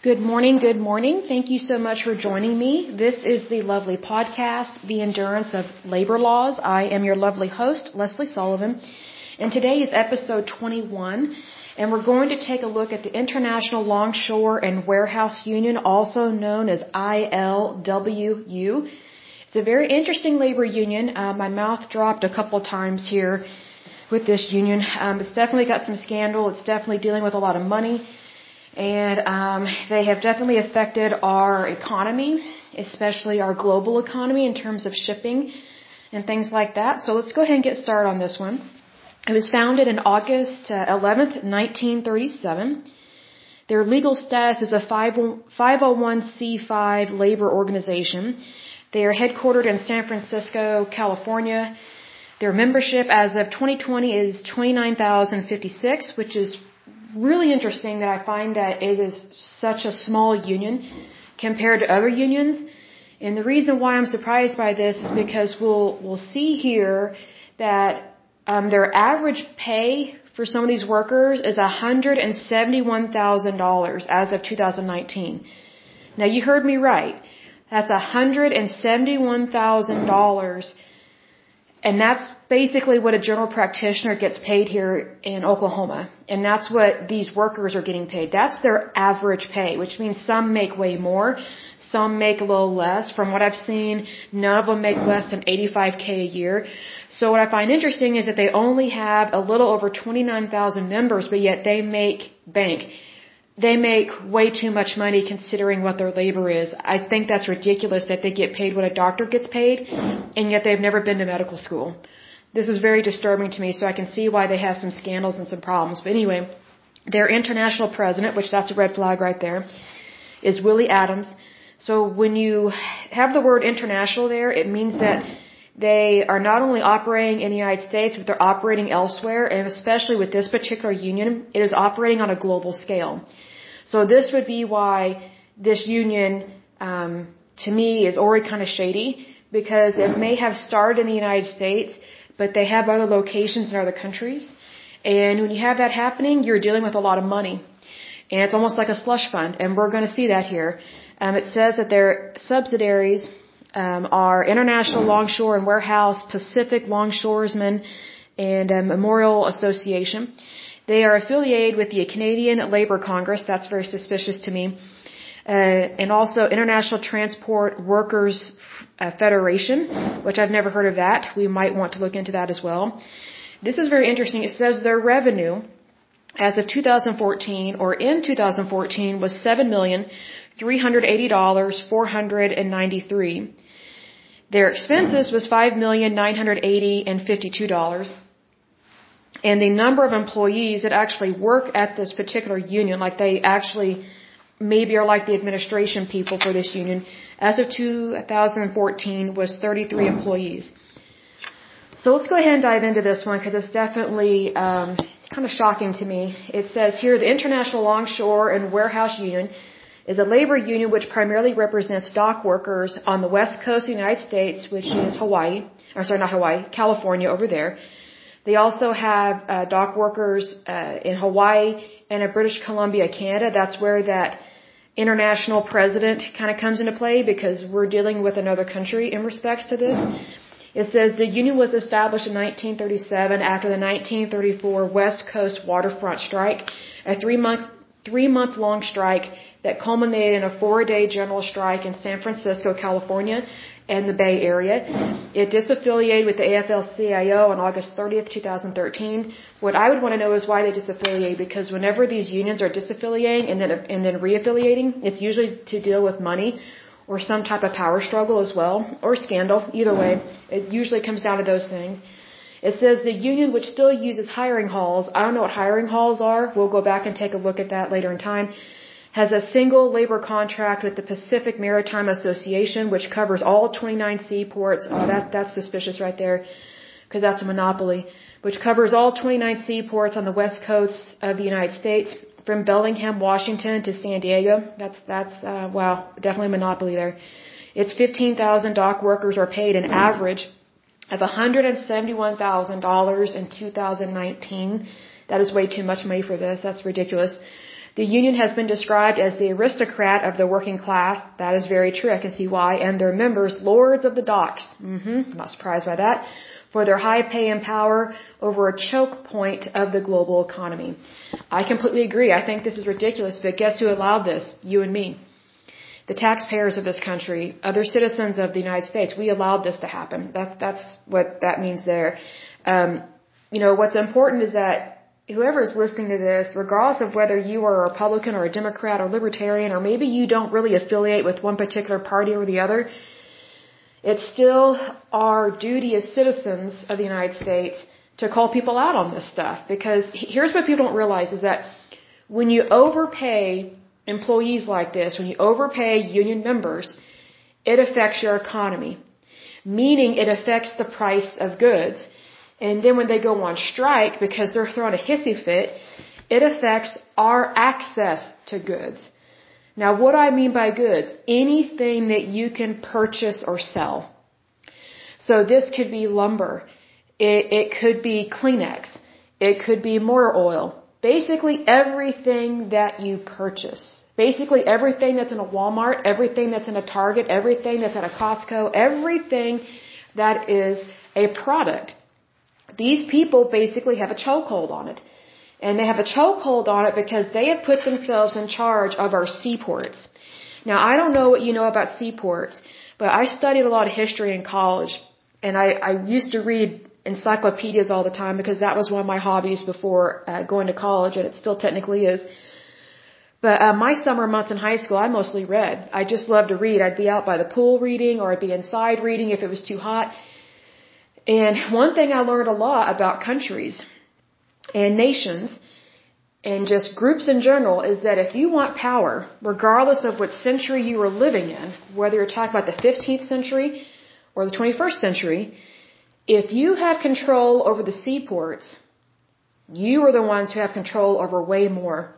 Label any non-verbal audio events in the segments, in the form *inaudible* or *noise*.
Good morning, good morning. Thank you so much for joining me. This is the lovely podcast, The Endurance of Labor Laws. I am your lovely host, Leslie Sullivan, and today is episode 21, and we're going to take a look at the International Longshore and Warehouse Union, also known as ILWU. It's a very interesting labor union. Uh, my mouth dropped a couple times here with this union. Um, it's definitely got some scandal. It's definitely dealing with a lot of money and um, they have definitely affected our economy, especially our global economy in terms of shipping and things like that. So let's go ahead and get started on this one. It was founded in August uh, 11th, 1937. Their legal status is a 501c5 labor organization. They are headquartered in San Francisco, California. Their membership as of 2020 is 29,056, which is really interesting that I find that it is such a small union compared to other unions. And the reason why I'm surprised by this is because we'll we'll see here that um, their average pay for some of these workers is $171,000 as of 2019. Now you heard me right. That's $171,000 and that's basically what a general practitioner gets paid here in Oklahoma. And that's what these workers are getting paid. That's their average pay, which means some make way more, some make a little less. From what I've seen, none of them make less than 85k a year. So what I find interesting is that they only have a little over 29,000 members, but yet they make bank they make way too much money considering what their labor is. I think that's ridiculous that they get paid what a doctor gets paid, and yet they've never been to medical school. This is very disturbing to me, so I can see why they have some scandals and some problems. But anyway, their international president, which that's a red flag right there, is Willie Adams. So when you have the word international there, it means that they are not only operating in the United States, but they're operating elsewhere, and especially with this particular union, it is operating on a global scale. So this would be why this union, um, to me, is already kind of shady because it may have started in the United States, but they have other locations in other countries. And when you have that happening, you're dealing with a lot of money. And it's almost like a slush fund, and we're going to see that here. Um, it says that their subsidiaries um, are International Longshore and Warehouse, Pacific Longshoresmen, and uh, Memorial Association. They are affiliated with the Canadian Labour Congress. That's very suspicious to me. Uh, and also International Transport Workers uh, Federation, which I've never heard of that. We might want to look into that as well. This is very interesting. It says their revenue as of 2014 or in 2014 was seven million three hundred eighty dollars four hundred and ninety three. Their expenses was five million nine hundred eighty and fifty two dollars and the number of employees that actually work at this particular union, like they actually maybe are like the administration people for this union, as of 2014 was 33 employees. So let's go ahead and dive into this one because it's definitely um, kind of shocking to me. It says here the International Longshore and Warehouse Union is a labor union which primarily represents dock workers on the west coast of the United States, which is Hawaii, or sorry, not Hawaii, California over there they also have uh, dock workers uh, in Hawaii and in British Columbia, Canada. That's where that international president kind of comes into play because we're dealing with another country in respects to this. It says the union was established in 1937 after the 1934 West Coast waterfront strike, a three month three month long strike that culminated in a four day general strike in San Francisco, California and the Bay Area. It disaffiliated with the AFL-CIO on August 30th, 2013. What I would want to know is why they disaffiliate because whenever these unions are disaffiliating and then and then reaffiliating, it's usually to deal with money or some type of power struggle as well or scandal. Either way, it usually comes down to those things. It says the union which still uses hiring halls. I don't know what hiring halls are. We'll go back and take a look at that later in time has a single labor contract with the Pacific Maritime Association, which covers all 29 seaports. Oh, that, that's suspicious right there, because that's a monopoly. Which covers all 29 seaports on the west coast of the United States, from Bellingham, Washington to San Diego. That's, that's, uh, wow, definitely a monopoly there. Its 15,000 dock workers are paid an average of $171,000 in 2019. That is way too much money for this. That's ridiculous. The union has been described as the aristocrat of the working class. That is very true. I can see why. And their members, lords of the docks. Mm-hmm. Not surprised by that. For their high pay and power over a choke point of the global economy. I completely agree. I think this is ridiculous, but guess who allowed this? You and me. The taxpayers of this country, other citizens of the United States, we allowed this to happen. That's, that's what that means there. Um, you know, what's important is that whoever is listening to this, regardless of whether you are a Republican or a Democrat or Libertarian, or maybe you don't really affiliate with one particular party or the other, it's still our duty as citizens of the United States to call people out on this stuff. Because here's what people don't realize is that when you overpay employees like this, when you overpay union members, it affects your economy. Meaning it affects the price of goods and then when they go on strike because they're throwing a hissy fit, it affects our access to goods. Now, what do I mean by goods? Anything that you can purchase or sell. So this could be lumber. It, it could be Kleenex. It could be motor oil. Basically everything that you purchase. Basically everything that's in a Walmart, everything that's in a Target, everything that's at a Costco, everything that is a product these people basically have a chokehold on it. And they have a chokehold on it because they have put themselves in charge of our seaports. Now, I don't know what you know about seaports, but I studied a lot of history in college. And I, I used to read encyclopedias all the time because that was one of my hobbies before uh, going to college, and it still technically is. But uh, my summer months in high school, I mostly read. I just loved to read. I'd be out by the pool reading, or I'd be inside reading if it was too hot. And one thing I learned a lot about countries and nations and just groups in general is that if you want power, regardless of what century you are living in, whether you're talking about the 15th century or the 21st century, if you have control over the seaports, you are the ones who have control over way more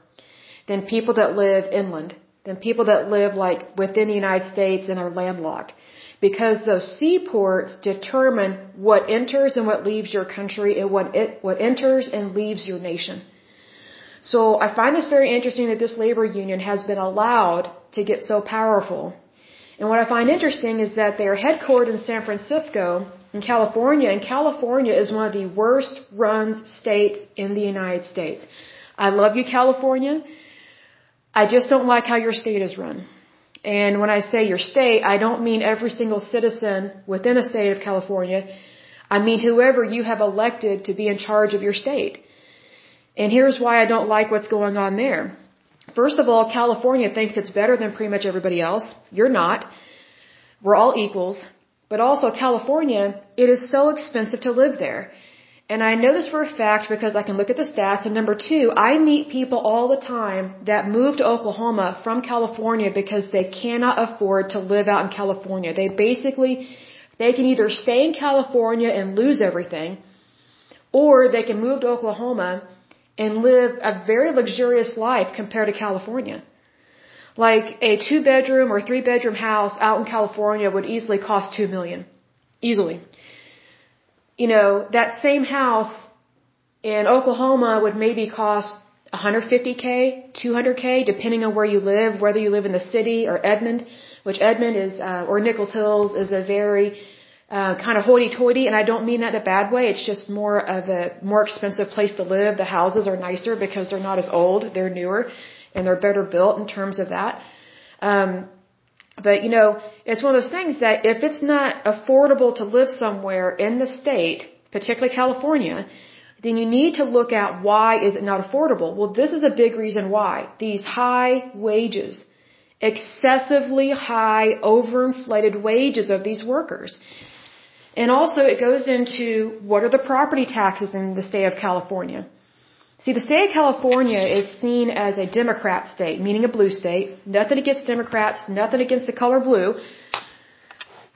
than people that live inland, than people that live like within the United States and are landlocked because those seaports determine what enters and what leaves your country and what it, what enters and leaves your nation. So I find this very interesting that this labor union has been allowed to get so powerful. And what I find interesting is that they are headquartered in San Francisco in California, and California is one of the worst run states in the United States. I love you, California. I just don't like how your state is run. And when I say your state, I don't mean every single citizen within the state of California. I mean whoever you have elected to be in charge of your state. And here's why I don't like what's going on there. First of all, California thinks it's better than pretty much everybody else. You're not. We're all equals. But also California, it is so expensive to live there. And I know this for a fact because I can look at the stats. And number two, I meet people all the time that move to Oklahoma from California because they cannot afford to live out in California. They basically, they can either stay in California and lose everything, or they can move to Oklahoma and live a very luxurious life compared to California. Like a two bedroom or three bedroom house out in California would easily cost two million. Easily you know, that same house in Oklahoma would maybe cost 150k, 200k, depending on where you live, whether you live in the city or Edmond, which Edmond is, uh, or Nichols Hills is a very uh, kind of hoity-toity, and I don't mean that in a bad way. It's just more of a more expensive place to live. The houses are nicer because they're not as old; they're newer, and they're better built in terms of that. Um, but you know, it's one of those things that if it's not affordable to live somewhere in the state, particularly California, then you need to look at why is it not affordable. Well, this is a big reason why. These high wages, excessively high, overinflated wages of these workers. And also it goes into what are the property taxes in the state of California. See, the state of California is seen as a Democrat state, meaning a blue state. Nothing against Democrats, nothing against the color blue.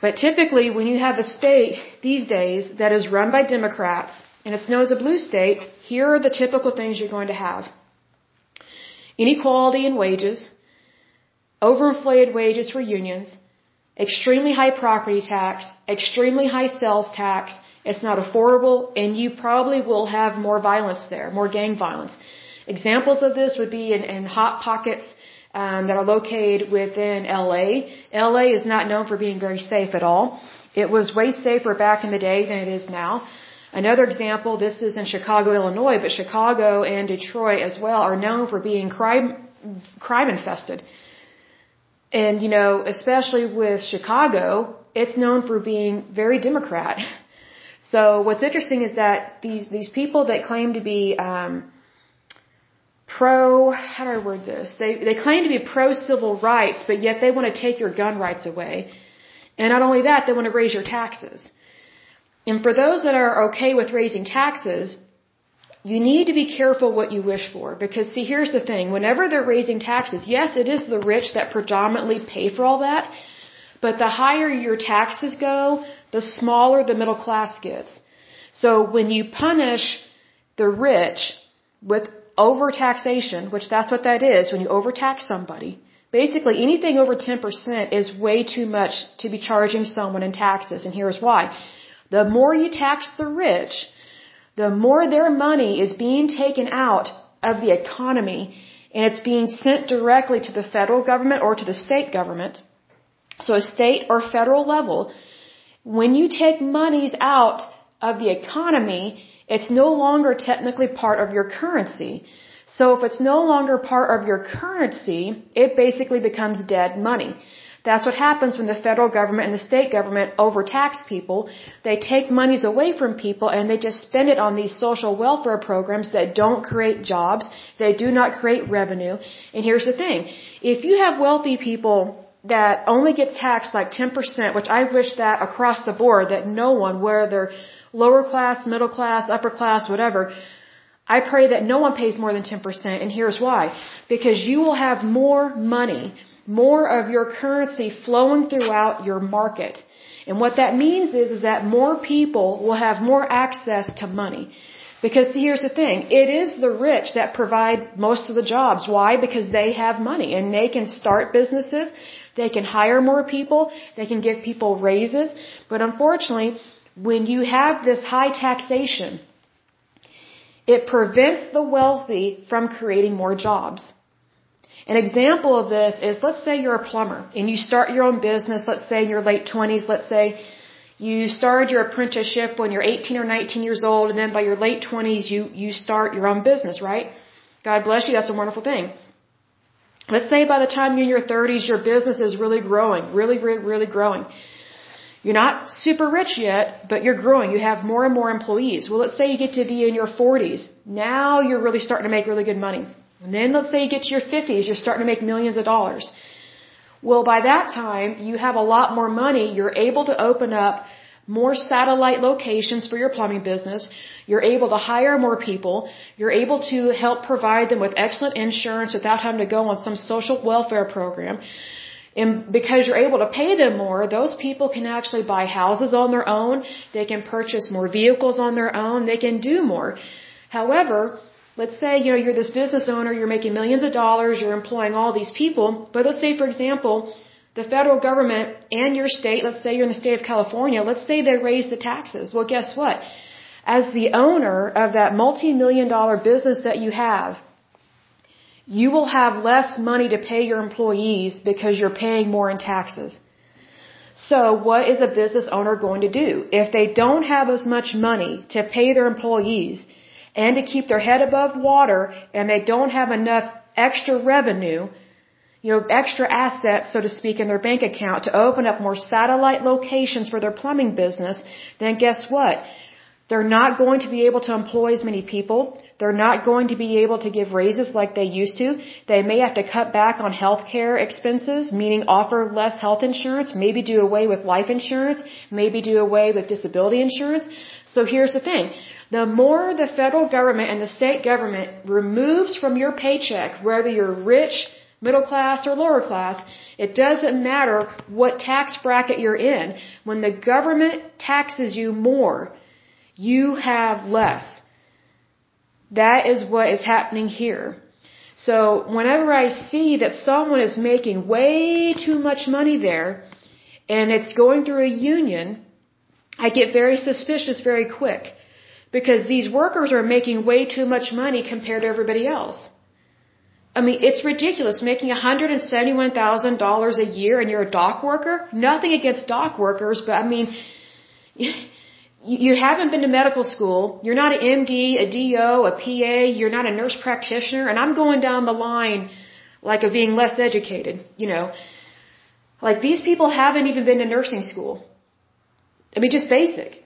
But typically, when you have a state these days that is run by Democrats and it's known as a blue state, here are the typical things you're going to have. Inequality in wages, overinflated wages for unions, extremely high property tax, extremely high sales tax, it's not affordable, and you probably will have more violence there, more gang violence. Examples of this would be in, in hot pockets um, that are located within LA. LA is not known for being very safe at all. It was way safer back in the day than it is now. Another example, this is in Chicago, Illinois, but Chicago and Detroit as well are known for being crime, crime infested. And, you know, especially with Chicago, it's known for being very Democrat. *laughs* So what's interesting is that these, these people that claim to be, um, pro, how do I word this? They, they claim to be pro civil rights, but yet they want to take your gun rights away. And not only that, they want to raise your taxes. And for those that are okay with raising taxes, you need to be careful what you wish for. Because see, here's the thing. Whenever they're raising taxes, yes, it is the rich that predominantly pay for all that. But the higher your taxes go, the smaller the middle class gets. So when you punish the rich with overtaxation, which that's what that is, when you overtax somebody, basically anything over 10% is way too much to be charging someone in taxes. And here's why. The more you tax the rich, the more their money is being taken out of the economy and it's being sent directly to the federal government or to the state government. So a state or federal level, when you take monies out of the economy, it's no longer technically part of your currency. So if it's no longer part of your currency, it basically becomes dead money. That's what happens when the federal government and the state government overtax people. They take monies away from people and they just spend it on these social welfare programs that don't create jobs. They do not create revenue. And here's the thing. If you have wealthy people that only get taxed like 10%, which I wish that across the board, that no one, whether lower class, middle class, upper class, whatever, I pray that no one pays more than 10%. And here's why. Because you will have more money more of your currency flowing throughout your market. And what that means is, is that more people will have more access to money. Because here's the thing, it is the rich that provide most of the jobs. Why? Because they have money and they can start businesses, they can hire more people, they can give people raises. But unfortunately, when you have this high taxation, it prevents the wealthy from creating more jobs. An example of this is let's say you're a plumber and you start your own business, let's say in your late 20s, let's say you started your apprenticeship when you're 18 or 19 years old and then by your late 20s you, you start your own business, right? God bless you, that's a wonderful thing. Let's say by the time you're in your 30s your business is really growing, really, really, really growing. You're not super rich yet, but you're growing. You have more and more employees. Well, let's say you get to be in your 40s. Now you're really starting to make really good money. And then let's say you get to your 50s, you're starting to make millions of dollars. Well, by that time, you have a lot more money. You're able to open up more satellite locations for your plumbing business. You're able to hire more people. You're able to help provide them with excellent insurance without having to go on some social welfare program. And because you're able to pay them more, those people can actually buy houses on their own. They can purchase more vehicles on their own. They can do more. However, Let's say, you know, you're this business owner, you're making millions of dollars, you're employing all these people, but let's say, for example, the federal government and your state, let's say you're in the state of California, let's say they raise the taxes. Well, guess what? As the owner of that multi-million dollar business that you have, you will have less money to pay your employees because you're paying more in taxes. So what is a business owner going to do? If they don't have as much money to pay their employees, and to keep their head above water and they don't have enough extra revenue, you know, extra assets, so to speak, in their bank account to open up more satellite locations for their plumbing business, then guess what? They're not going to be able to employ as many people. They're not going to be able to give raises like they used to. They may have to cut back on health care expenses, meaning offer less health insurance, maybe do away with life insurance, maybe do away with disability insurance. So here's the thing the more the federal government and the state government removes from your paycheck, whether you're rich, middle class, or lower class, it doesn't matter what tax bracket you're in. When the government taxes you more, you have less. That is what is happening here. So whenever I see that someone is making way too much money there, and it's going through a union, I get very suspicious very quick. because these workers are making way too much money compared to everybody else. I mean, it's ridiculous making $171,000 a year and you're a dock worker. Nothing against dock workers, but I mean, you haven't been to medical school. You're not an MD, a DO, a PA. You're not a nurse practitioner. And I'm going down the line like of being less educated, you know. Like these people haven't even been to nursing school. I mean, just basic.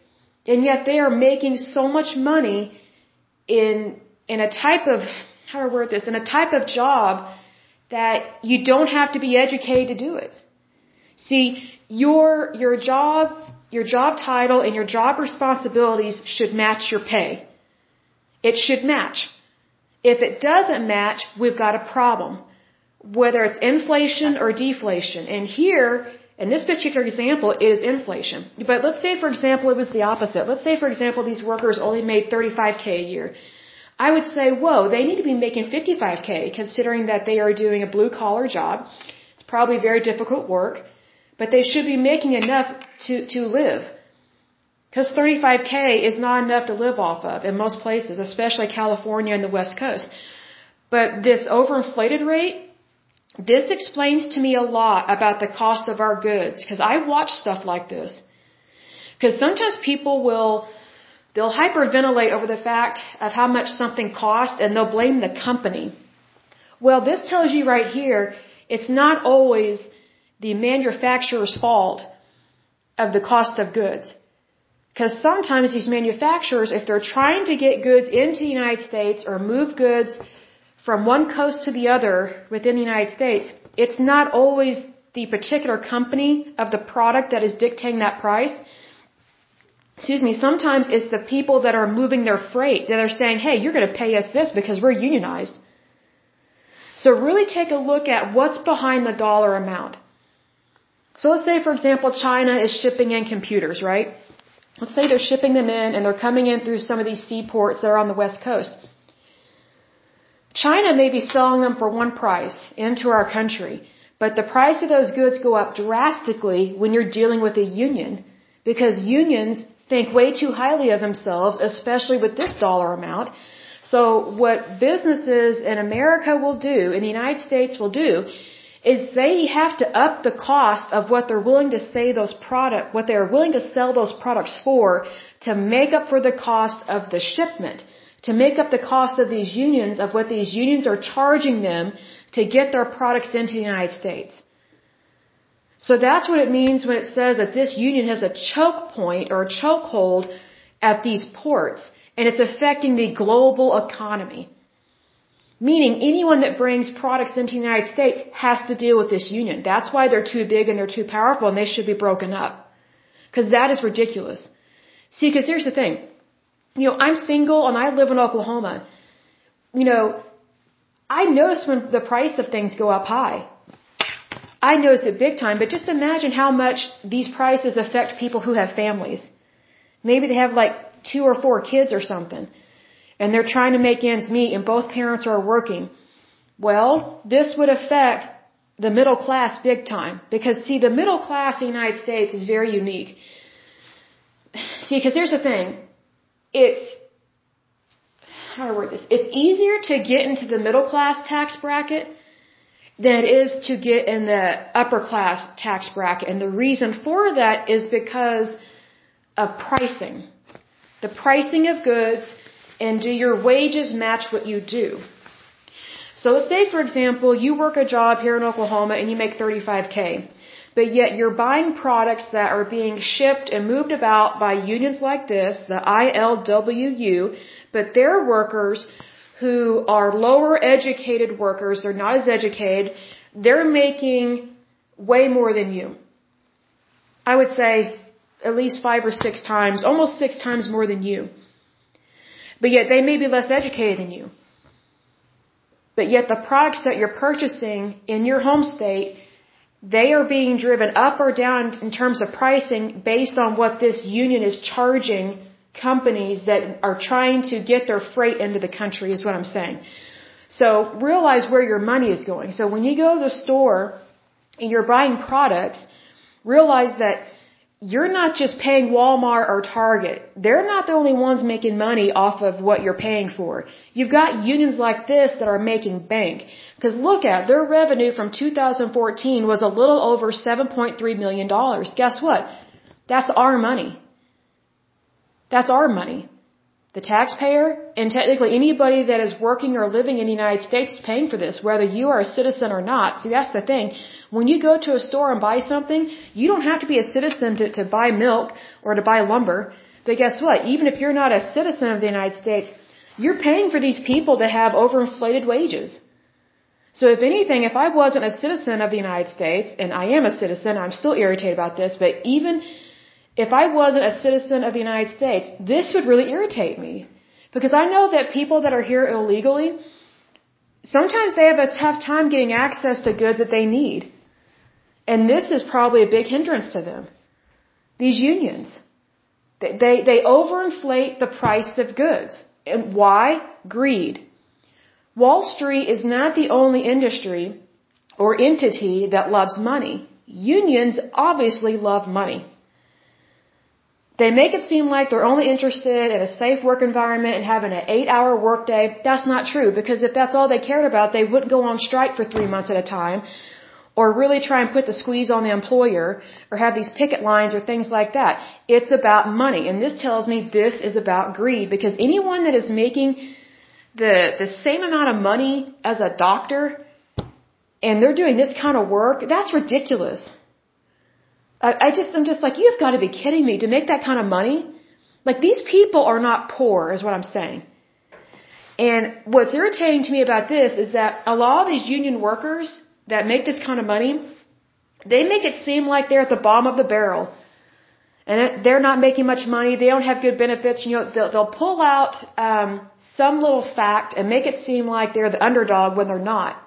And yet they are making so much money in, in a type of how I word this? In a type of job that you don't have to be educated to do it. See, your, your job, your job title and your job responsibilities should match your pay. It should match. If it doesn't match, we've got a problem. Whether it's inflation or deflation. And here, in this particular example, it is inflation. But let's say, for example, it was the opposite. Let's say, for example, these workers only made 35K a year. I would say, whoa, they need to be making 55K considering that they are doing a blue collar job. It's probably very difficult work, but they should be making enough to, to live. Because 35K is not enough to live off of in most places, especially California and the West Coast. But this overinflated rate, this explains to me a lot about the cost of our goods. Because I watch stuff like this. Because sometimes people will They'll hyperventilate over the fact of how much something costs and they'll blame the company. Well, this tells you right here, it's not always the manufacturer's fault of the cost of goods. Because sometimes these manufacturers, if they're trying to get goods into the United States or move goods from one coast to the other within the United States, it's not always the particular company of the product that is dictating that price excuse me, sometimes it's the people that are moving their freight that are saying, hey, you're going to pay us this because we're unionized. So really take a look at what's behind the dollar amount. So let's say, for example, China is shipping in computers, right? Let's say they're shipping them in and they're coming in through some of these seaports that are on the west coast. China may be selling them for one price into our country, but the price of those goods go up drastically when you're dealing with a union because unions think way too highly of themselves, especially with this dollar amount. So what businesses in America will do, in the United States will do, is they have to up the cost of what they're willing to say those product, what they're willing to sell those products for to make up for the cost of the shipment, to make up the cost of these unions of what these unions are charging them to get their products into the United States. So that's what it means when it says that this union has a choke point or a chokehold at these ports and it's affecting the global economy. Meaning anyone that brings products into the United States has to deal with this union. That's why they're too big and they're too powerful and they should be broken up. Cause that is ridiculous. See, cause here's the thing. You know, I'm single and I live in Oklahoma. You know, I notice when the price of things go up high. I notice it big time, but just imagine how much these prices affect people who have families. Maybe they have like two or four kids or something, and they're trying to make ends meet and both parents are working. Well, this would affect the middle class big time. Because see, the middle class in the United States is very unique. See, because here's the thing. It's, how do I word this? It's easier to get into the middle class tax bracket than it is to get in the upper class tax bracket. And the reason for that is because of pricing. The pricing of goods and do your wages match what you do? So let's say, for example, you work a job here in Oklahoma and you make 35K, but yet you're buying products that are being shipped and moved about by unions like this, the ILWU, but they're workers who are lower educated workers, they're not as educated, they're making way more than you. I would say at least five or six times, almost six times more than you. But yet they may be less educated than you. But yet the products that you're purchasing in your home state, they are being driven up or down in terms of pricing based on what this union is charging companies that are trying to get their freight into the country is what I'm saying. So realize where your money is going. So when you go to the store and you're buying products, realize that you're not just paying Walmart or Target. They're not the only ones making money off of what you're paying for. You've got unions like this that are making bank. Because look at their revenue from 2014 was a little over 7.3 million dollars. Guess what? That's our money. That's our money. The taxpayer and technically anybody that is working or living in the United States is paying for this, whether you are a citizen or not. See, that's the thing. When you go to a store and buy something, you don't have to be a citizen to, to buy milk or to buy lumber. But guess what? Even if you're not a citizen of the United States, you're paying for these people to have overinflated wages. So if anything, if I wasn't a citizen of the United States, and I am a citizen, I'm still irritated about this, but even if I wasn't a citizen of the United States, this would really irritate me. Because I know that people that are here illegally, sometimes they have a tough time getting access to goods that they need. And this is probably a big hindrance to them. These unions. They, they, they overinflate the price of goods. And why? Greed. Wall Street is not the only industry or entity that loves money. Unions obviously love money. They make it seem like they're only interested in a safe work environment and having an eight hour workday. That's not true because if that's all they cared about, they wouldn't go on strike for three months at a time or really try and put the squeeze on the employer or have these picket lines or things like that. It's about money. And this tells me this is about greed because anyone that is making the, the same amount of money as a doctor and they're doing this kind of work, that's ridiculous. I, I just, I'm just like, you've got to be kidding me to make that kind of money. Like these people are not poor is what I'm saying. And what's irritating to me about this is that a lot of these union workers, that make this kind of money, they make it seem like they're at the bottom of the barrel. And they're not making much money. They don't have good benefits. You know, they'll, they'll pull out um, some little fact and make it seem like they're the underdog when they're not.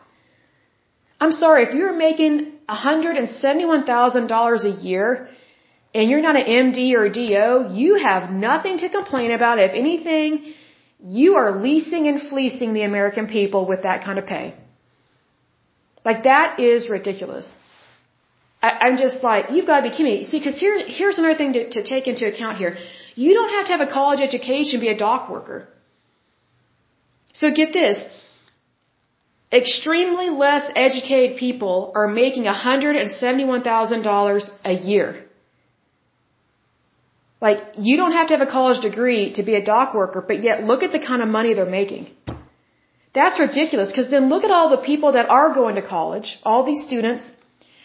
I'm sorry, if you're making $171,000 a year and you're not an MD or a DO, you have nothing to complain about. If anything, you are leasing and fleecing the American people with that kind of pay. Like that is ridiculous. I, I'm just like, you've got to be kidding me. See, because here, here's another thing to, to take into account here. You don't have to have a college education to be a dock worker. So get this. Extremely less educated people are making $171,000 a year. Like, you don't have to have a college degree to be a dock worker, but yet look at the kind of money they're making. That's ridiculous because then look at all the people that are going to college, all these students.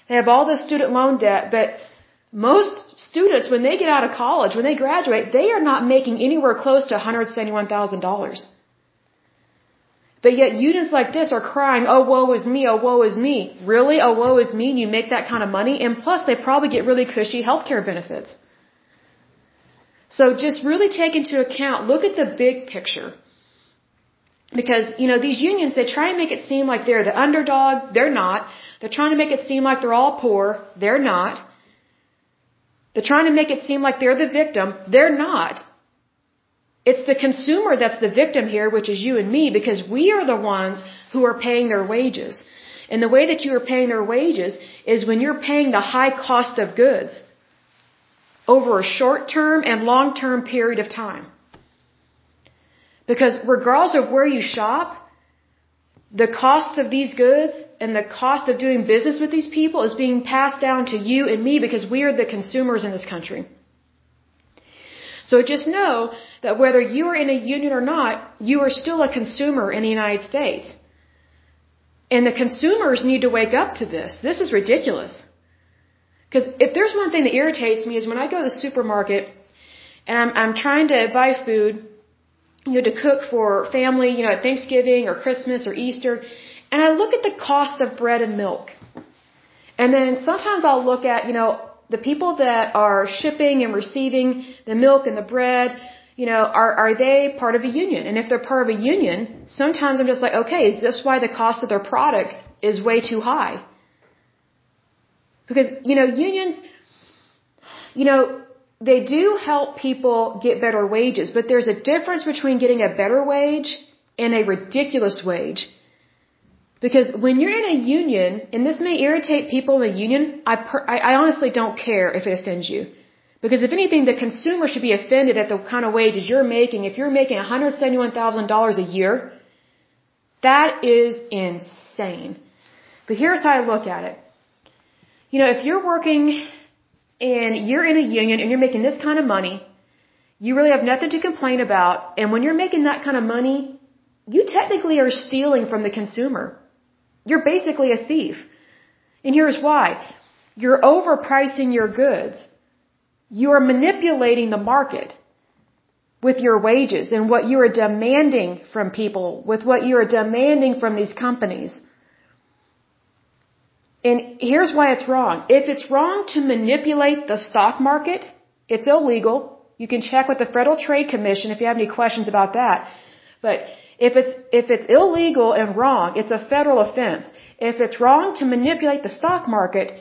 They have all this student loan debt, but most students, when they get out of college, when they graduate, they are not making anywhere close to $171,000. But yet unions like this are crying, oh, woe is me, oh, woe is me. Really? Oh, woe is me, and you make that kind of money? And plus, they probably get really cushy healthcare benefits. So just really take into account, look at the big picture. Because, you know, these unions, they try and make it seem like they're the underdog. They're not. They're trying to make it seem like they're all poor. They're not. They're trying to make it seem like they're the victim. They're not. It's the consumer that's the victim here, which is you and me, because we are the ones who are paying their wages. And the way that you are paying their wages is when you're paying the high cost of goods over a short term and long term period of time. Because regardless of where you shop, the cost of these goods and the cost of doing business with these people is being passed down to you and me because we are the consumers in this country. So just know that whether you are in a union or not, you are still a consumer in the United States. And the consumers need to wake up to this. This is ridiculous. Because if there's one thing that irritates me is when I go to the supermarket and I'm, I'm trying to buy food you know, to cook for family, you know, at Thanksgiving or Christmas or Easter, and I look at the cost of bread and milk. And then sometimes I'll look at, you know, the people that are shipping and receiving the milk and the bread, you know, are, are they part of a union? And if they're part of a union, sometimes I'm just like, okay, is this why the cost of their product is way too high? Because, you know, unions, you know, they do help people get better wages, but there's a difference between getting a better wage and a ridiculous wage. Because when you're in a union, and this may irritate people in a union, I, per, I, I honestly don't care if it offends you. Because if anything, the consumer should be offended at the kind of wages you're making. If you're making $171,000 a year, that is insane. But here's how I look at it. You know, if you're working and you're in a union and you're making this kind of money, you really have nothing to complain about. And when you're making that kind of money, you technically are stealing from the consumer. You're basically a thief. And here's why. You're overpricing your goods. You are manipulating the market with your wages and what you are demanding from people, with what you are demanding from these companies. And here's why it's wrong. If it's wrong to manipulate the stock market, it's illegal. You can check with the Federal Trade Commission if you have any questions about that. But if it's, if it's illegal and wrong, it's a federal offense. If it's wrong to manipulate the stock market,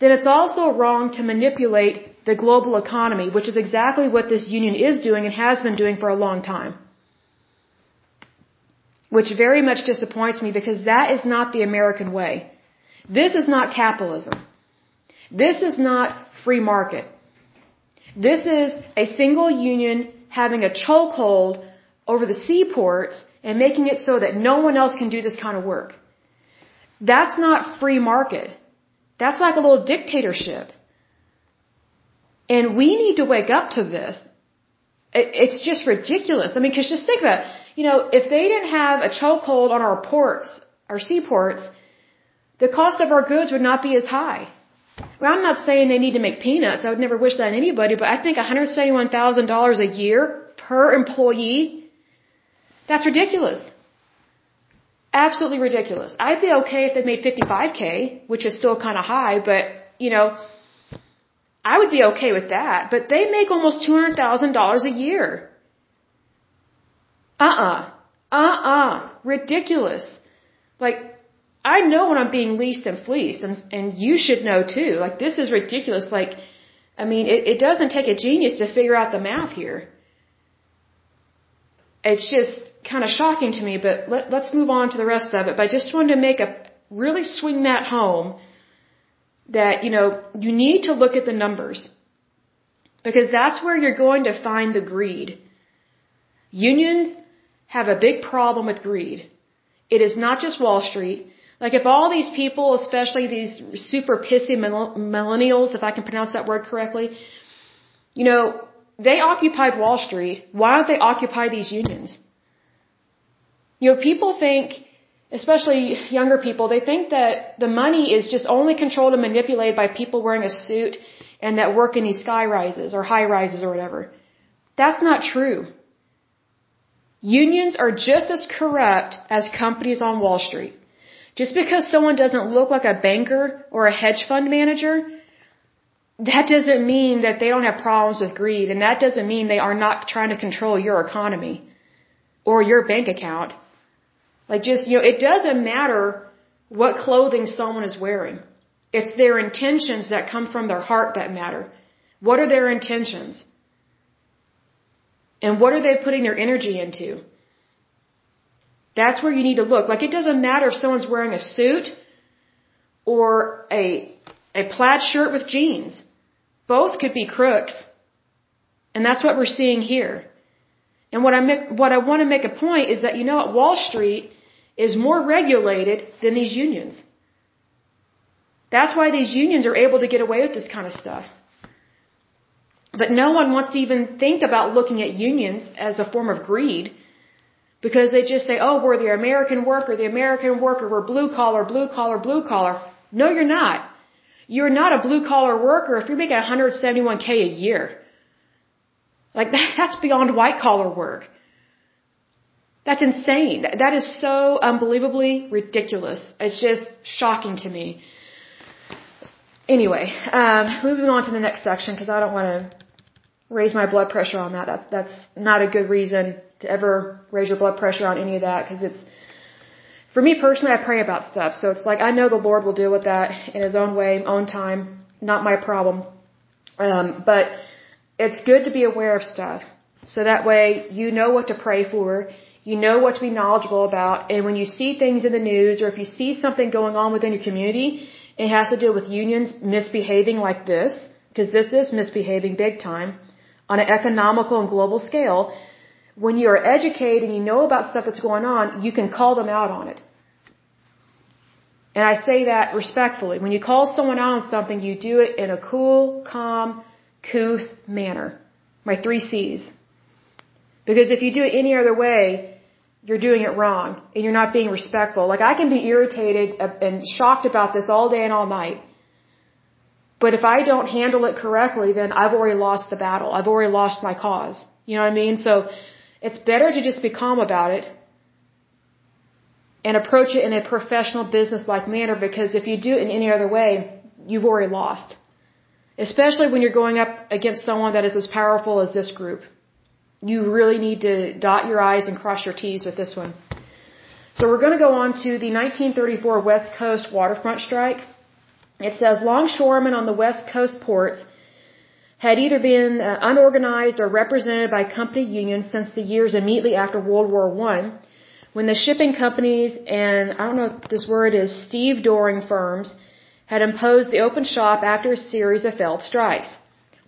then it's also wrong to manipulate the global economy, which is exactly what this union is doing and has been doing for a long time. Which very much disappoints me because that is not the American way. This is not capitalism. This is not free market. This is a single union having a chokehold over the seaports and making it so that no one else can do this kind of work. That's not free market. That's like a little dictatorship. And we need to wake up to this. It's just ridiculous. I mean, cause just think about it. You know, if they didn't have a chokehold on our ports, our seaports, the cost of our goods would not be as high. Well, I'm not saying they need to make peanuts. I would never wish that on anybody, but I think $171,000 a year per employee, that's ridiculous. Absolutely ridiculous. I'd be okay if they made 55K, which is still kind of high, but, you know, I would be okay with that. But they make almost $200,000 a year. Uh-uh. Uh-uh. Ridiculous. Like, I know when I'm being leased and fleeced, and, and you should know too. Like, this is ridiculous. Like, I mean, it, it doesn't take a genius to figure out the math here. It's just kind of shocking to me, but let, let's move on to the rest of it. But I just wanted to make a really swing that home that, you know, you need to look at the numbers because that's where you're going to find the greed. Unions have a big problem with greed. It is not just Wall Street. Like if all these people, especially these super pissy millennials, if I can pronounce that word correctly, you know, they occupied Wall Street. Why don't they occupy these unions? You know, people think, especially younger people, they think that the money is just only controlled and manipulated by people wearing a suit and that work in these sky rises or high rises or whatever. That's not true. Unions are just as corrupt as companies on Wall Street. Just because someone doesn't look like a banker or a hedge fund manager, that doesn't mean that they don't have problems with greed, and that doesn't mean they are not trying to control your economy or your bank account. Like just, you know, it doesn't matter what clothing someone is wearing. It's their intentions that come from their heart that matter. What are their intentions? And what are they putting their energy into? That's where you need to look. Like it doesn't matter if someone's wearing a suit or a a plaid shirt with jeans. Both could be crooks. And that's what we're seeing here. And what I make, what I want to make a point is that you know what Wall Street is more regulated than these unions. That's why these unions are able to get away with this kind of stuff. But no one wants to even think about looking at unions as a form of greed because they just say, oh, we're the American worker, the American worker, we're blue collar, blue collar, blue collar. No, you're not. You're not a blue collar worker if you're making 171k a year. Like *laughs* that, that's beyond white collar work. That's insane. That is so unbelievably ridiculous. It's just shocking to me. Anyway, um, moving on to the next section because I don't want to raise my blood pressure on that. That's that's not a good reason to ever raise your blood pressure on any of that because it's for me personally I pray about stuff. So it's like I know the Lord will deal with that in his own way, own time, not my problem. Um but it's good to be aware of stuff. So that way you know what to pray for, you know what to be knowledgeable about, and when you see things in the news or if you see something going on within your community, it has to do with unions misbehaving like this because this is misbehaving big time on an economical and global scale, when you're educated and you know about stuff that's going on, you can call them out on it. And I say that respectfully. When you call someone out on something, you do it in a cool, calm, couth manner. My three C's. Because if you do it any other way, you're doing it wrong and you're not being respectful. Like I can be irritated and shocked about this all day and all night. But if I don't handle it correctly, then I've already lost the battle. I've already lost my cause. You know what I mean? So it's better to just be calm about it and approach it in a professional business like manner because if you do it in any other way, you've already lost. Especially when you're going up against someone that is as powerful as this group. You really need to dot your I's and cross your T's with this one. So we're going to go on to the 1934 West Coast waterfront strike. It says longshoremen on the West Coast ports had either been uh, unorganized or represented by company unions since the years immediately after World War I, when the shipping companies and I don't know if this word is Steve stevedoring firms had imposed the open shop after a series of failed strikes.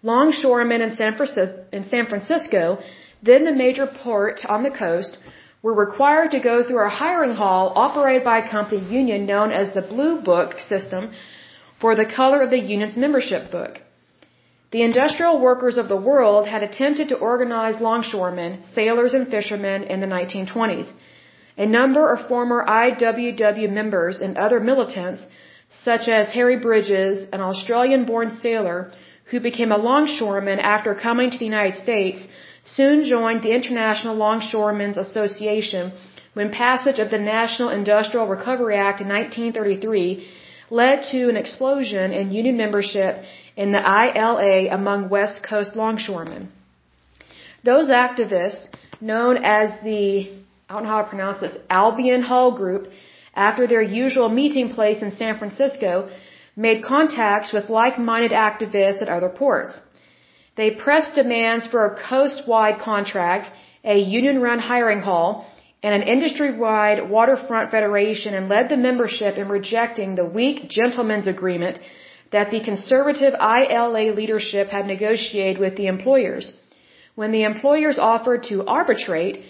Longshoremen in San Francisco, in San Francisco then the major port on the coast, were required to go through a hiring hall operated by a company union known as the Blue Book system for the color of the union's membership book. The industrial workers of the world had attempted to organize longshoremen, sailors, and fishermen in the 1920s. A number of former IWW members and other militants, such as Harry Bridges, an Australian born sailor who became a longshoreman after coming to the United States, soon joined the International Longshoremen's Association when passage of the National Industrial Recovery Act in 1933 led to an explosion in union membership in the ILA among West Coast longshoremen. Those activists, known as the, I don't know how to pronounce this, Albion Hall Group, after their usual meeting place in San Francisco, made contacts with like-minded activists at other ports. They pressed demands for a coast-wide contract, a union-run hiring hall, and an industry-wide waterfront federation and led the membership in rejecting the weak gentleman's agreement that the conservative ILA leadership had negotiated with the employers. When the employers offered to arbitrate,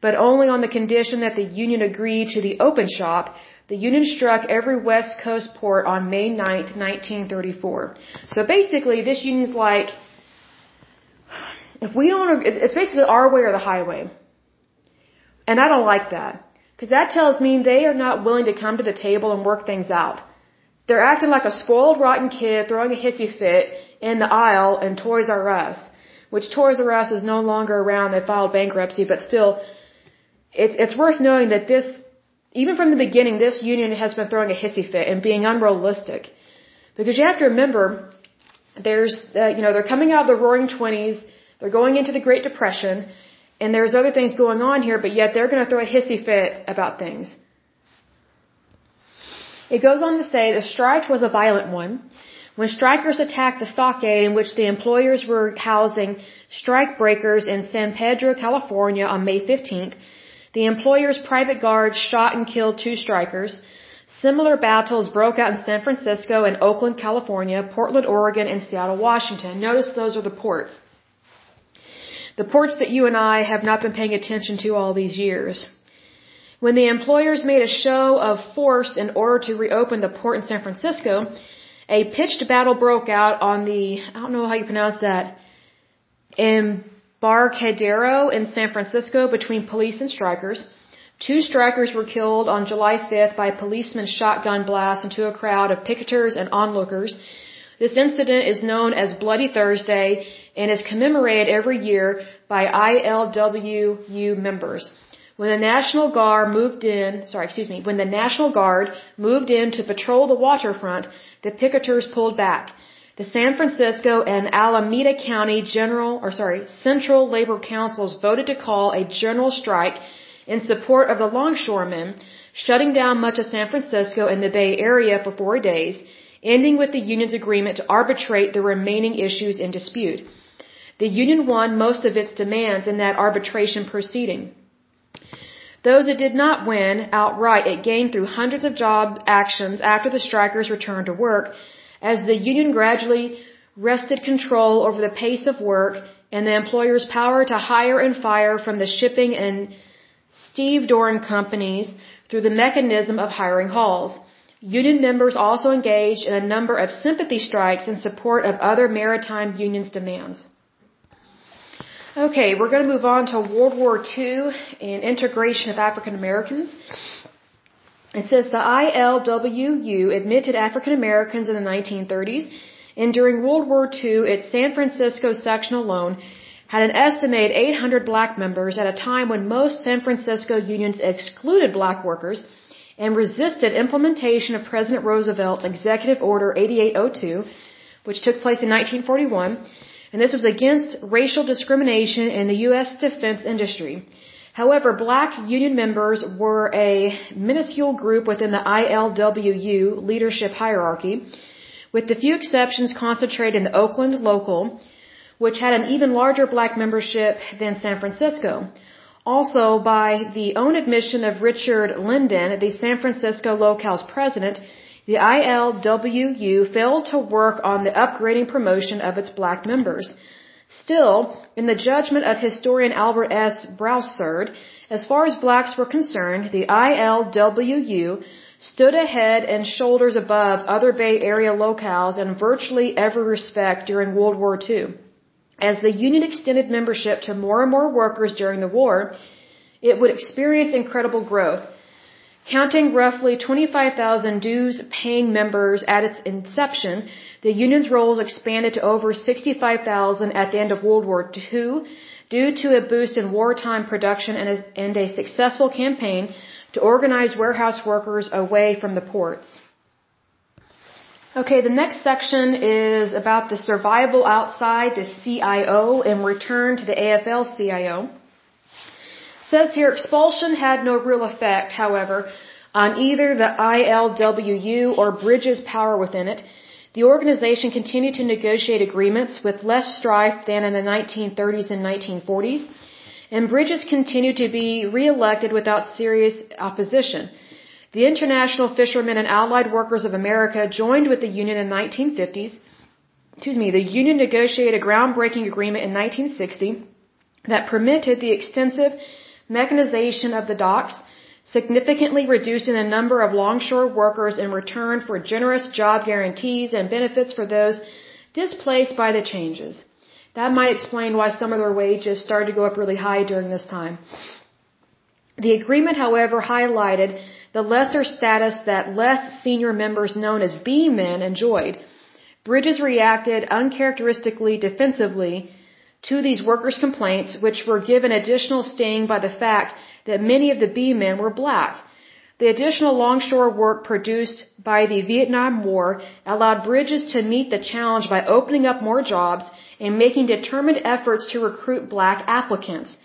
but only on the condition that the union agreed to the open shop, the union struck every West Coast port on May 9, 1934. So basically, this union's like, if we don't, it's basically our way or the highway. And I don't like that. Because that tells me they are not willing to come to the table and work things out. They're acting like a spoiled, rotten kid throwing a hissy fit in the aisle in Toys R Us. Which Toys R Us is no longer around. They filed bankruptcy, but still, it's, it's worth knowing that this, even from the beginning, this union has been throwing a hissy fit and being unrealistic. Because you have to remember, there's, uh, you know, they're coming out of the roaring 20s, they're going into the Great Depression, and there's other things going on here, but yet they're going to throw a hissy fit about things. It goes on to say the strike was a violent one. When strikers attacked the stockade in which the employers were housing strike breakers in San Pedro, California on May 15th, the employers' private guards shot and killed two strikers. Similar battles broke out in San Francisco and Oakland, California, Portland, Oregon, and Seattle, Washington. Notice those are the ports the ports that you and I have not been paying attention to all these years. When the employers made a show of force in order to reopen the port in San Francisco, a pitched battle broke out on the, I don't know how you pronounce that, Embarcadero in San Francisco between police and strikers. Two strikers were killed on July 5th by a policeman's shotgun blast into a crowd of picketers and onlookers. This incident is known as Bloody Thursday and is commemorated every year by ILWU members. When the National Guard moved in, sorry, excuse me, when the National Guard moved in to patrol the waterfront, the picketers pulled back. The San Francisco and Alameda County General, or sorry, Central Labor Councils voted to call a general strike in support of the longshoremen, shutting down much of San Francisco and the Bay Area for four days, ending with the union's agreement to arbitrate the remaining issues in dispute. The union won most of its demands in that arbitration proceeding. Those it did not win outright, it gained through hundreds of job actions after the strikers returned to work, as the union gradually wrested control over the pace of work and the employer's power to hire and fire from the shipping and stevedoring companies through the mechanism of hiring halls. Union members also engaged in a number of sympathy strikes in support of other maritime unions' demands. Okay, we're going to move on to World War II and integration of African Americans. It says the ILWU admitted African Americans in the 1930s, and during World War II, its San Francisco section alone had an estimated 800 black members at a time when most San Francisco unions excluded black workers and resisted implementation of President Roosevelt's Executive Order 8802, which took place in 1941, and this was against racial discrimination in the U.S. defense industry. However, black union members were a minuscule group within the ILWU leadership hierarchy, with the few exceptions concentrated in the Oakland local, which had an even larger black membership than San Francisco. Also, by the own admission of Richard Lynden, the San Francisco locale's president, the ILWU failed to work on the upgrading promotion of its black members. Still, in the judgment of historian Albert S. Broussard, as far as blacks were concerned, the ILWU stood ahead and shoulders above other Bay Area locales in virtually every respect during World War II. As the union extended membership to more and more workers during the war, it would experience incredible growth. Counting roughly 25,000 dues paying members at its inception, the union's rolls expanded to over 65,000 at the end of World War II due to a boost in wartime production and a, and a successful campaign to organize warehouse workers away from the ports. Okay, the next section is about the survival outside the CIO and return to the AFL-CIO. says here expulsion had no real effect, however, on either the ILWU or Bridges' power within it, the organization continued to negotiate agreements with less strife than in the 1930s and 1940s, and Bridges continued to be re-elected without serious opposition. The International Fishermen and Allied Workers of America joined with the union in the 1950s. Excuse me, the union negotiated a groundbreaking agreement in 1960 that permitted the extensive mechanization of the docks significantly reducing the number of longshore workers in return for generous job guarantees and benefits for those displaced by the changes. That might explain why some of their wages started to go up really high during this time. The agreement, however, highlighted the lesser status that less senior members known as B-men enjoyed. Bridges reacted uncharacteristically defensively to these workers' complaints, which were given additional sting by the fact that many of the B men were black. The additional longshore work produced by the Vietnam War allowed Bridges to meet the challenge by opening up more jobs and making determined efforts to recruit black applicants.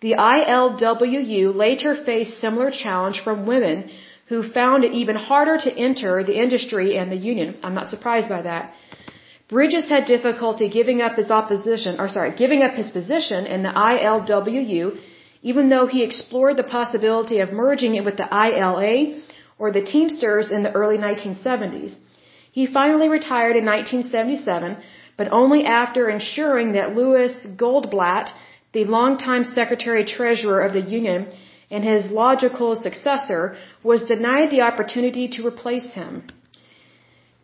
The ILWU later faced similar challenge from women who found it even harder to enter the industry and the union. I'm not surprised by that. Bridges had difficulty giving up his opposition, or sorry, giving up his position in the ILWU even though he explored the possibility of merging it with the ILA or the Teamsters in the early 1970s. He finally retired in 1977, but only after ensuring that Louis Goldblatt, the longtime Secretary Treasurer of the Union and his logical successor, was denied the opportunity to replace him.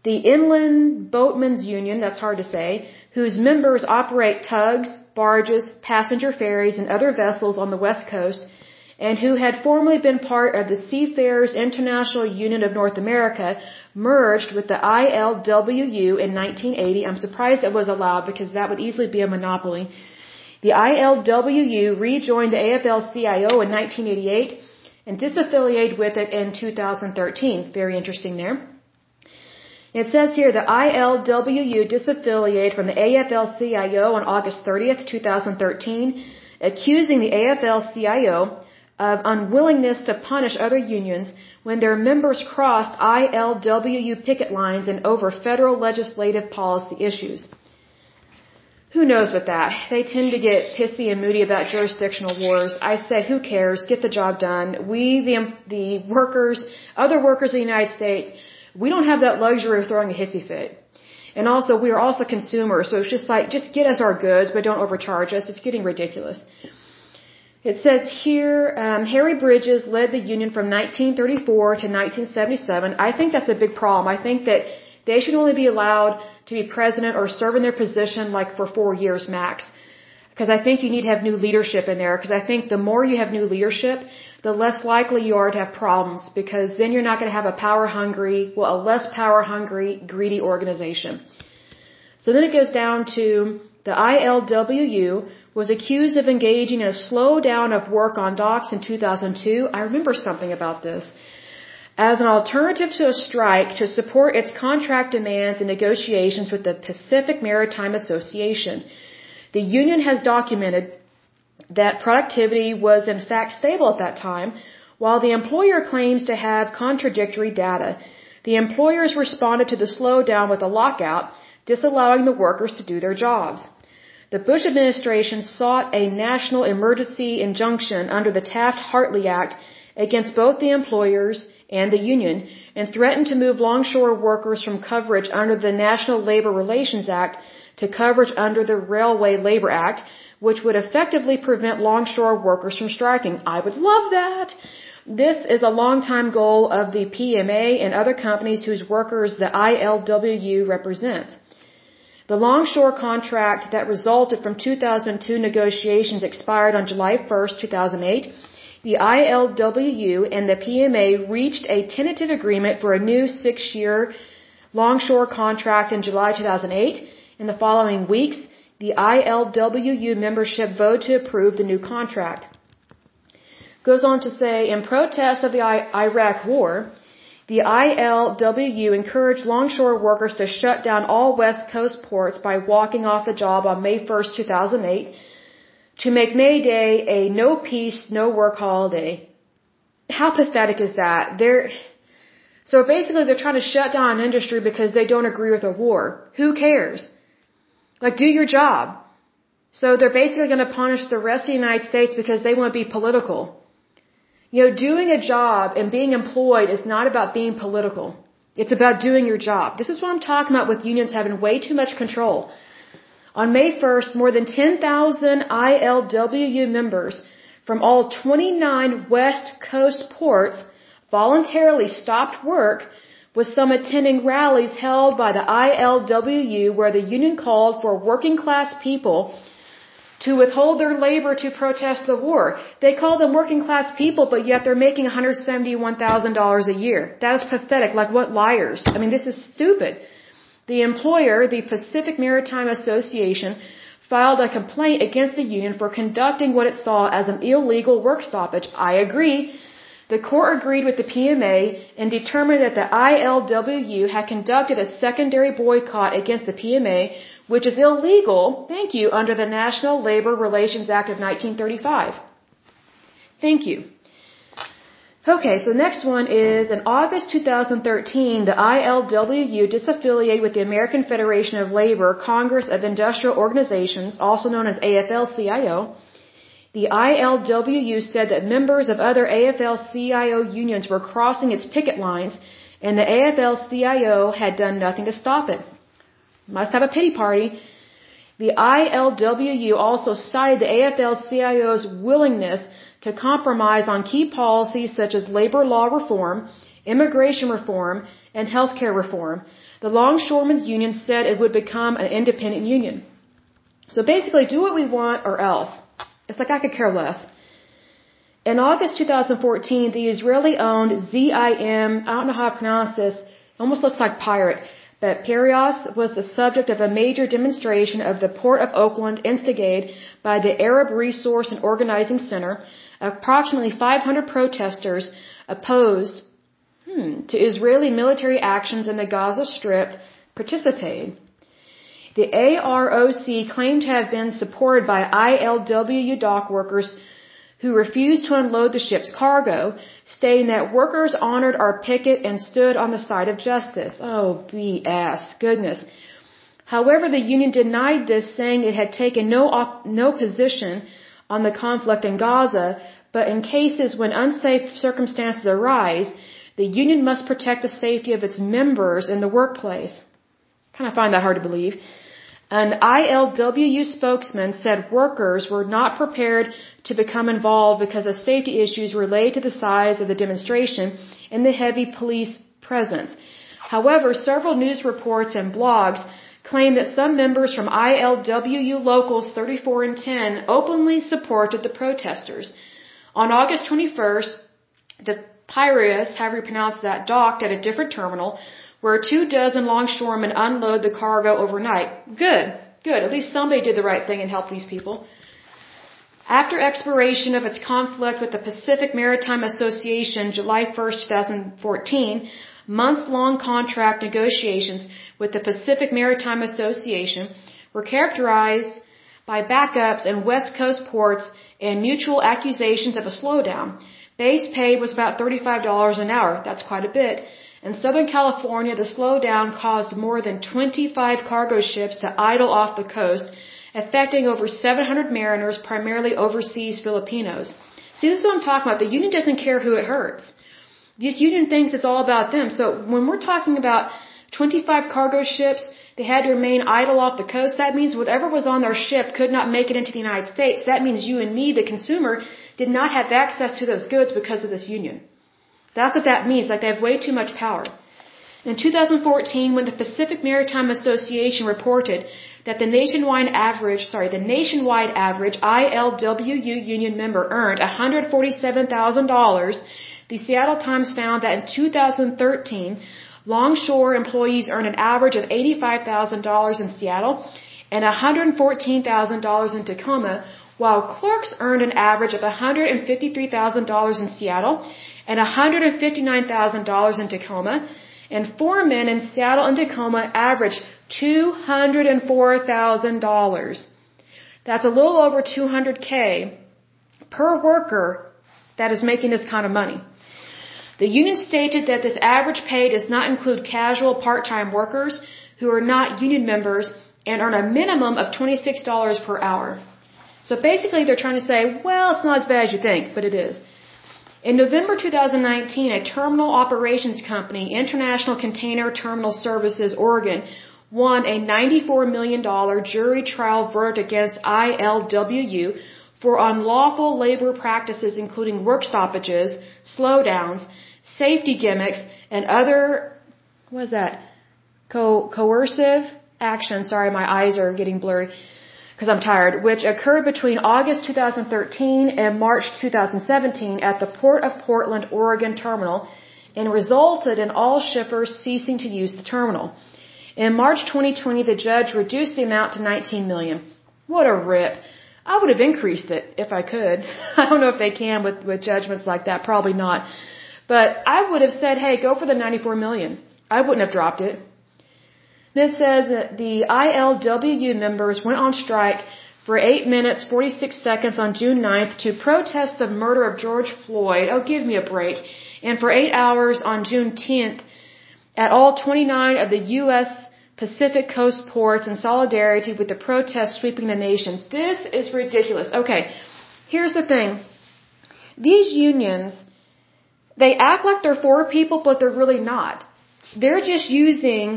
The Inland Boatmen's Union, that's hard to say, whose members operate tugs, barges, passenger ferries, and other vessels on the West Coast, and who had formerly been part of the Seafarers International Union of North America, merged with the ILWU in 1980. I'm surprised it was allowed because that would easily be a monopoly. The ILWU rejoined the AFL-CIO in 1988 and disaffiliated with it in 2013. Very interesting there. It says here the ILWU disaffiliated from the AFL-CIO on August 30th, 2013, accusing the AFL-CIO of unwillingness to punish other unions when their members crossed ILWU picket lines and over federal legislative policy issues. Who knows with that? They tend to get pissy and moody about jurisdictional wars. I say, who cares? Get the job done. We, the, the workers, other workers in the United States, we don't have that luxury of throwing a hissy fit. And also, we are also consumers, so it's just like, just get us our goods, but don't overcharge us. It's getting ridiculous. It says here, um, Harry Bridges led the union from 1934 to 1977. I think that's a big problem. I think that they should only be allowed to be president or serve in their position like for four years max. Because I think you need to have new leadership in there. Because I think the more you have new leadership, the less likely you are to have problems. Because then you're not going to have a power hungry, well, a less power hungry, greedy organization. So then it goes down to the ILWU was accused of engaging in a slowdown of work on docks in 2002. I remember something about this. As an alternative to a strike to support its contract demands and negotiations with the Pacific Maritime Association, the union has documented that productivity was in fact stable at that time, while the employer claims to have contradictory data. The employers responded to the slowdown with a lockout, disallowing the workers to do their jobs. The Bush administration sought a national emergency injunction under the Taft-Hartley Act against both the employers and the union and threatened to move longshore workers from coverage under the National Labor Relations Act to coverage under the Railway Labor Act, which would effectively prevent longshore workers from striking. I would love that! This is a long-time goal of the PMA and other companies whose workers the ILWU represents. The longshore contract that resulted from 2002 negotiations expired on July 1, 2008. The ILWU and the PMA reached a tentative agreement for a new six-year longshore contract in July 2008. In the following weeks, the ILWU membership voted to approve the new contract. Goes on to say, in protest of the Iraq War, the ILWU encouraged longshore workers to shut down all West Coast ports by walking off the job on May 1, 2008, to make May Day a no peace, no work holiday. How pathetic is that? They're, so basically they're trying to shut down an industry because they don't agree with a war. Who cares? Like, do your job. So they're basically going to punish the rest of the United States because they want to be political. You know, doing a job and being employed is not about being political. It's about doing your job. This is what I'm talking about with unions having way too much control. On May 1st, more than 10,000 ILWU members from all 29 West Coast ports voluntarily stopped work with some attending rallies held by the ILWU where the union called for working class people to withhold their labor to protest the war. They call them working class people, but yet they're making $171,000 a year. That is pathetic. Like what liars? I mean, this is stupid. The employer, the Pacific Maritime Association, filed a complaint against the union for conducting what it saw as an illegal work stoppage. I agree. The court agreed with the PMA and determined that the ILWU had conducted a secondary boycott against the PMA which is illegal, thank you, under the National Labor Relations Act of 1935. Thank you. Okay, so next one is in August 2013, the ILWU disaffiliated with the American Federation of Labor Congress of Industrial Organizations, also known as AFL-CIO. The ILWU said that members of other AFL-CIO unions were crossing its picket lines and the AFL-CIO had done nothing to stop it. Must have a pity party. The ILWU also cited the AFL-CIO's willingness to compromise on key policies such as labor law reform, immigration reform, and healthcare reform. The Longshoremen's Union said it would become an independent union. So basically, do what we want or else. It's like I could care less. In August 2014, the Israeli-owned ZIM, I don't know how to pronounce this, almost looks like pirate, but Piraeus was the subject of a major demonstration of the Port of Oakland instigated by the Arab Resource and Organizing Center. Approximately 500 protesters opposed hmm, to Israeli military actions in the Gaza Strip participated. The AROC claimed to have been supported by ILWU dock workers who refused to unload the ship's cargo, stating that workers honored our picket and stood on the side of justice. Oh, BS. Goodness. However, the union denied this, saying it had taken no, no position on the conflict in Gaza, but in cases when unsafe circumstances arise, the union must protect the safety of its members in the workplace. Kind of find that hard to believe. An ILWU spokesman said workers were not prepared to become involved because of safety issues related to the size of the demonstration and the heavy police presence. However, several news reports and blogs claim that some members from ILWU Locals 34 and 10 openly supported the protesters. On August 21st, the Piraeus, however you pronounce that, docked at a different terminal where two dozen longshoremen unload the cargo overnight. Good, good. At least somebody did the right thing and helped these people. After expiration of its conflict with the Pacific Maritime Association, July 1st, 2014, months-long contract negotiations with the Pacific Maritime Association were characterized by backups in West Coast ports and mutual accusations of a slowdown. Base pay was about $35 an hour. That's quite a bit. In Southern California, the slowdown caused more than 25 cargo ships to idle off the coast, affecting over 700 mariners, primarily overseas Filipinos. See, this is what I'm talking about. The union doesn't care who it hurts. This union thinks it's all about them. So when we're talking about 25 cargo ships, they had to remain idle off the coast. That means whatever was on their ship could not make it into the United States. That means you and me, the consumer, did not have access to those goods because of this union. That's what that means. Like they have way too much power. In 2014, when the Pacific Maritime Association reported that the nationwide average, sorry, the nationwide average ILWU union member earned $147,000, the Seattle Times found that in 2013, longshore employees earned an average of $85,000 in Seattle and $114,000 in Tacoma, while clerks earned an average of $153,000 in Seattle and $159,000 in Tacoma, and foremen in Seattle and Tacoma averaged $204,000. That's a little over 200K per worker that is making this kind of money. The union stated that this average pay does not include casual part-time workers who are not union members and earn a minimum of $26 per hour. So basically they're trying to say, well, it's not as bad as you think, but it is. In November 2019, a terminal operations company, International Container Terminal Services Oregon, won a $94 million jury trial verdict against ILWU for unlawful labor practices including work stoppages, slowdowns, safety gimmicks, and other, what is that, Co- coercive action. Sorry, my eyes are getting blurry because I'm tired, which occurred between August 2013 and March 2017 at the Port of Portland, Oregon terminal and resulted in all shippers ceasing to use the terminal. In March 2020, the judge reduced the amount to 19 million. What a rip. I would have increased it if I could. *laughs* I don't know if they can with, with judgments like that. Probably not. But I would have said, hey, go for the 94 million. I wouldn't have dropped it. Then says that the ILWU members went on strike for 8 minutes 46 seconds on June 9th to protest the murder of George Floyd. Oh, give me a break. And for 8 hours on June 10th at all 29 of the U.S. Pacific Coast ports in solidarity with the protests sweeping the nation. This is ridiculous. Okay, here's the thing. These unions, they act like they're for people, but they're really not. They're just using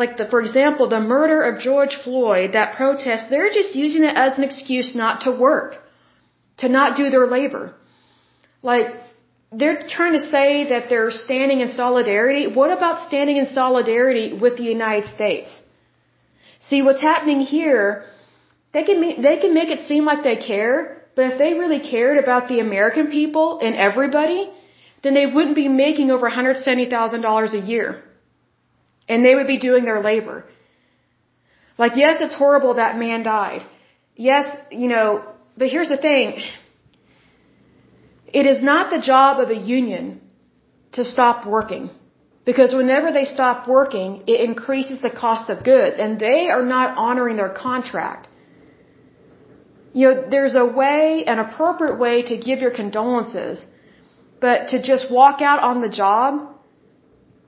like the, for example, the murder of George Floyd, that protest, they're just using it as an excuse not to work, to not do their labor. Like, they're trying to say that they're standing in solidarity. What about standing in solidarity with the United States? See, what's happening here, they can, make, they can make it seem like they care, but if they really cared about the American people and everybody, then they wouldn't be making over $170,000 a year and they would be doing their labor. Like, yes, it's horrible that man died. Yes, you know, but here's the thing. It is not the job of a union to stop working. Because whenever they stop working, it increases the cost of goods, and they are not honoring their contract. You know, there's a way, an appropriate way to give your condolences, but to just walk out on the job,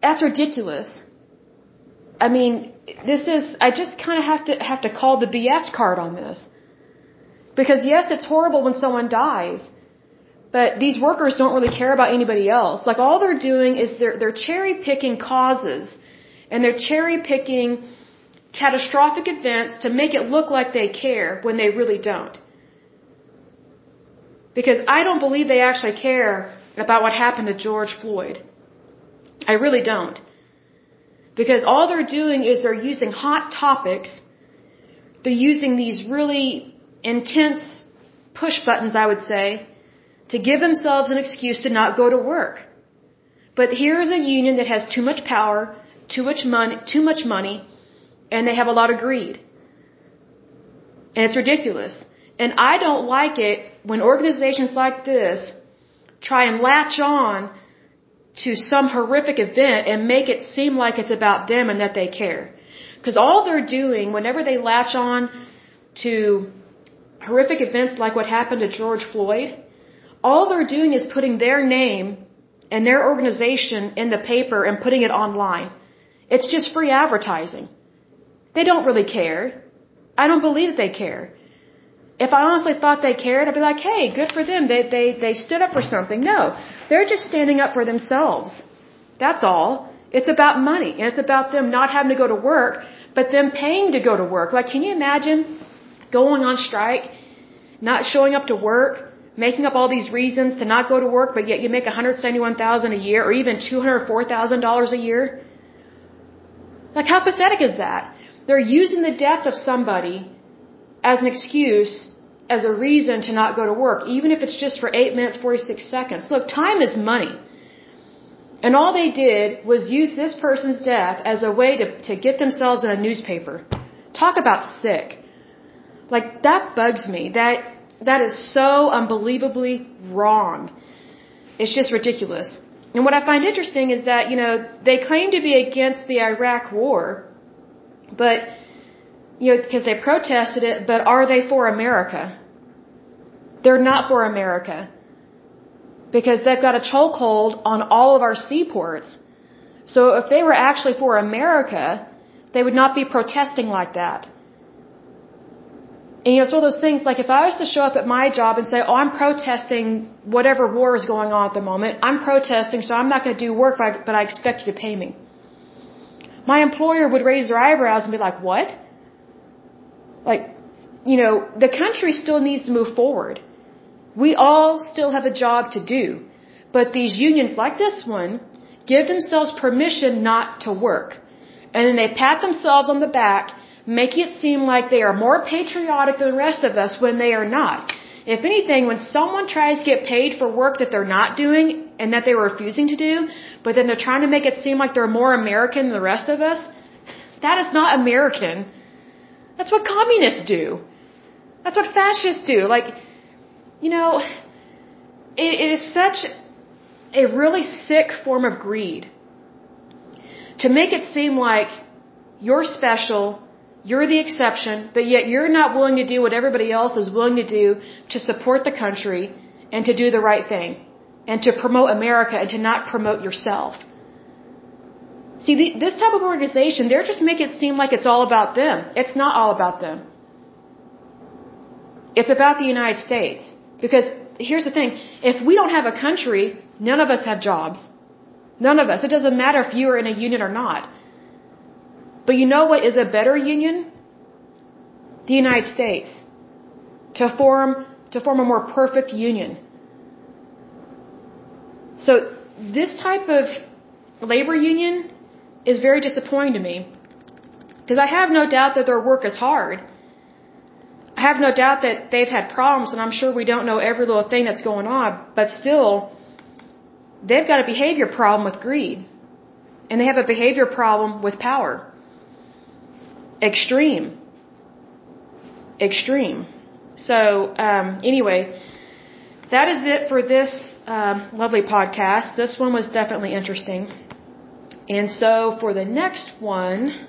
that's ridiculous. I mean, this is, I just kind of have to, have to call the BS card on this. Because yes, it's horrible when someone dies, but these workers don't really care about anybody else. Like all they're doing is they're, they're cherry picking causes and they're cherry picking catastrophic events to make it look like they care when they really don't. Because I don't believe they actually care about what happened to George Floyd. I really don't. Because all they're doing is they're using hot topics. They're using these really intense push buttons, I would say, to give themselves an excuse to not go to work. But here's a union that has too much power, too much money, too much money, and they have a lot of greed. And it's ridiculous. And I don't like it when organizations like this try and latch on to some horrific event and make it seem like it's about them and that they care. Because all they're doing, whenever they latch on to horrific events like what happened to George Floyd, all they're doing is putting their name and their organization in the paper and putting it online. It's just free advertising. They don't really care. I don't believe that they care. If I honestly thought they cared, I'd be like, hey, good for them. They, they, they stood up for something. No, they're just standing up for themselves. That's all. It's about money and it's about them not having to go to work, but them paying to go to work. Like, can you imagine going on strike, not showing up to work, making up all these reasons to not go to work, but yet you make 171,000 a year or even $204,000 a year? Like, how pathetic is that? They're using the death of somebody as an excuse, as a reason to not go to work, even if it's just for 8 minutes 46 seconds. Look, time is money. And all they did was use this person's death as a way to, to get themselves in a newspaper. Talk about sick. Like, that bugs me. That, that is so unbelievably wrong. It's just ridiculous. And what I find interesting is that, you know, they claim to be against the Iraq war, but, you know, because they protested it, but are they for America? They're not for America. Because they've got a chokehold on all of our seaports. So if they were actually for America, they would not be protesting like that. And you know, it's one of those things like if I was to show up at my job and say, oh, I'm protesting whatever war is going on at the moment, I'm protesting, so I'm not going to do work, but I expect you to pay me my employer would raise their eyebrows and be like, what? Like, you know, the country still needs to move forward. We all still have a job to do. But these unions like this one give themselves permission not to work. And then they pat themselves on the back, making it seem like they are more patriotic than the rest of us when they are not. If anything, when someone tries to get paid for work that they're not doing and that they were refusing to do, but then they're trying to make it seem like they're more American than the rest of us, that is not American. That's what communists do. That's what fascists do. Like, you know, it, it is such a really sick form of greed to make it seem like you're special you're the exception, but yet you're not willing to do what everybody else is willing to do to support the country and to do the right thing and to promote America and to not promote yourself. See, the, this type of organization, they're just making it seem like it's all about them. It's not all about them. It's about the United States. Because here's the thing if we don't have a country, none of us have jobs. None of us. It doesn't matter if you are in a union or not. But you know what is a better union? The United States. To form, to form a more perfect union. So this type of labor union is very disappointing to me. Because I have no doubt that their work is hard. I have no doubt that they've had problems, and I'm sure we don't know every little thing that's going on, but still, they've got a behavior problem with greed. And they have a behavior problem with power. Extreme. Extreme. So, um, anyway, that is it for this um, lovely podcast. This one was definitely interesting. And so, for the next one,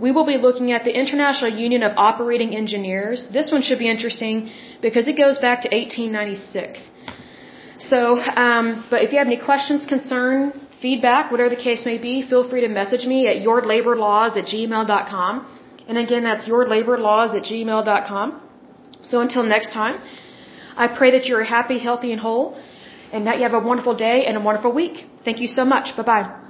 we will be looking at the International Union of Operating Engineers. This one should be interesting because it goes back to 1896. So, um, but if you have any questions, concern, feedback, whatever the case may be, feel free to message me at yourlaborlaws at gmail.com. And again, that's yourlaborlaws at gmail.com. So until next time, I pray that you're happy, healthy, and whole, and that you have a wonderful day and a wonderful week. Thank you so much. Bye bye.